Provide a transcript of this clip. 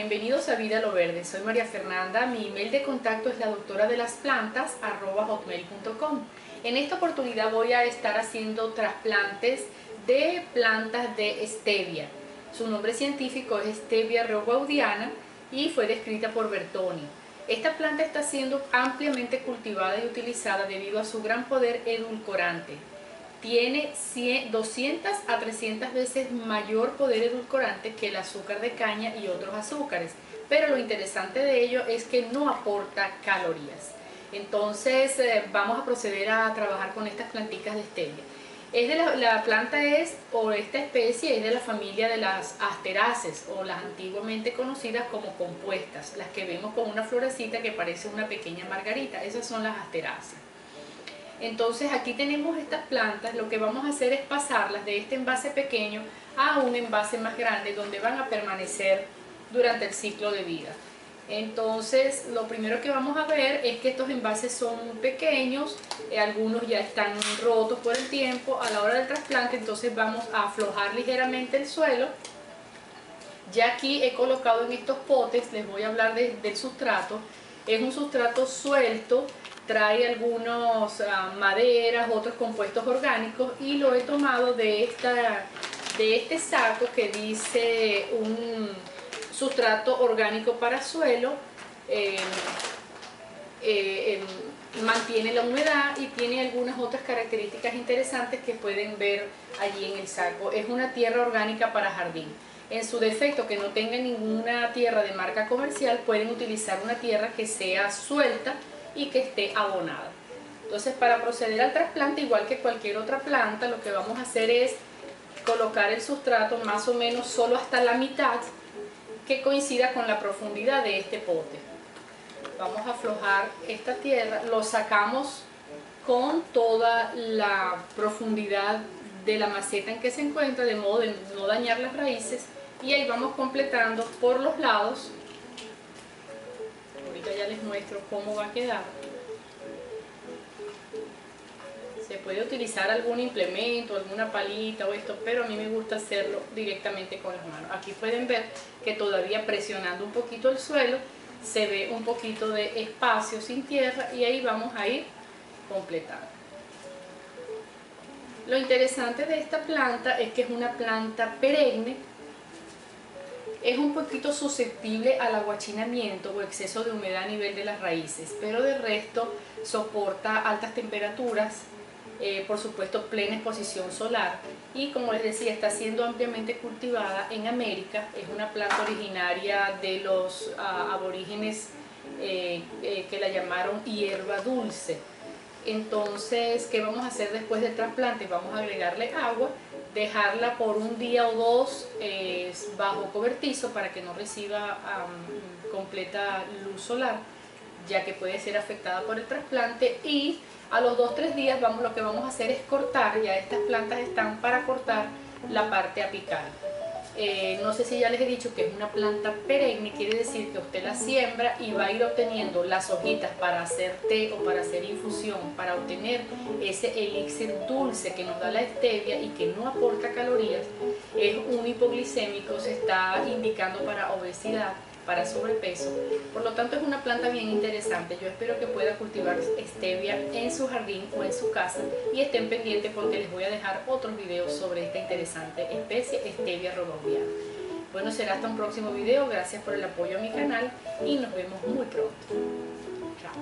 bienvenidos a Vida Lo Verde. Soy María Fernanda. Mi email de contacto es la doctora de las plantas hotmail.com. En esta oportunidad voy a estar haciendo trasplantes de plantas de stevia. Su nombre científico es Stevia rogaudiana y fue descrita por Bertoni. Esta planta está siendo ampliamente cultivada y utilizada debido a su gran poder edulcorante tiene 200 a 300 veces mayor poder edulcorante que el azúcar de caña y otros azúcares. Pero lo interesante de ello es que no aporta calorías. Entonces eh, vamos a proceder a trabajar con estas plantitas de stevia. Es de la, planta es, o esta especie es de la familia de las asteraces, o las antiguamente conocidas como compuestas, las que vemos con una florecita que parece una pequeña margarita. Esas son las asteraces. Entonces aquí tenemos estas plantas, lo que vamos a hacer es pasarlas de este envase pequeño a un envase más grande donde van a permanecer durante el ciclo de vida. Entonces lo primero que vamos a ver es que estos envases son pequeños, eh, algunos ya están rotos por el tiempo, a la hora del trasplante entonces vamos a aflojar ligeramente el suelo. Ya aquí he colocado en estos potes, les voy a hablar del sustrato, es un sustrato suelto trae algunos ah, maderas, otros compuestos orgánicos y lo he tomado de, esta, de este saco que dice un sustrato orgánico para suelo, em, eh, em, mantiene la humedad y tiene algunas otras características interesantes que pueden ver allí en el saco. Es una tierra orgánica para jardín. En su defecto, que no tenga ninguna tierra de marca comercial, pueden utilizar una tierra que sea suelta, y que esté abonada. Entonces para proceder al trasplante, igual que cualquier otra planta, lo que vamos a hacer es colocar el sustrato más o menos solo hasta la mitad que coincida con la profundidad de este pote. Vamos a aflojar esta tierra, lo sacamos con toda la profundidad de la maceta en que se encuentra, de modo de no dañar las raíces, y ahí vamos completando por los lados ya les muestro cómo va a quedar. Se puede utilizar algún implemento, alguna palita o esto, pero a mí me gusta hacerlo directamente con las manos. Aquí pueden ver que todavía presionando un poquito el suelo se ve un poquito de espacio sin tierra y ahí vamos a ir completando. Lo interesante de esta planta es que es una planta perenne es un poquito susceptible al aguachinamiento o exceso de humedad a nivel de las raíces, pero de resto soporta altas temperaturas, eh, por supuesto plena exposición solar y como les decía está siendo ampliamente cultivada en América, es una planta originaria de los ah, aborígenes eh, eh, que la llamaron hierba dulce. Entonces, ¿qué vamos a hacer después del trasplante? Vamos a agregarle agua dejarla por un día o dos bajo cobertizo para que no reciba completa luz solar ya que puede ser afectada por el trasplante y a los 2-3 días vamos, lo que vamos a hacer es cortar, ya estas plantas están para cortar la parte apical. Eh, no sé si ya les he dicho que es una planta perenne, quiere decir que usted la siembra y va a ir obteniendo las hojitas para hacer té o para hacer infusión, para obtener ese elixir dulce que nos da la stevia y que no aporta calorías, es un hipoglicémico, se está indicando para obesidad para sobrepeso. Por lo tanto es una planta bien interesante. Yo espero que pueda cultivar stevia en su jardín o en su casa y estén pendientes porque les voy a dejar otros videos sobre esta interesante especie stevia rodoviana. Bueno, será hasta un próximo video. Gracias por el apoyo a mi canal y nos vemos muy pronto. Chao.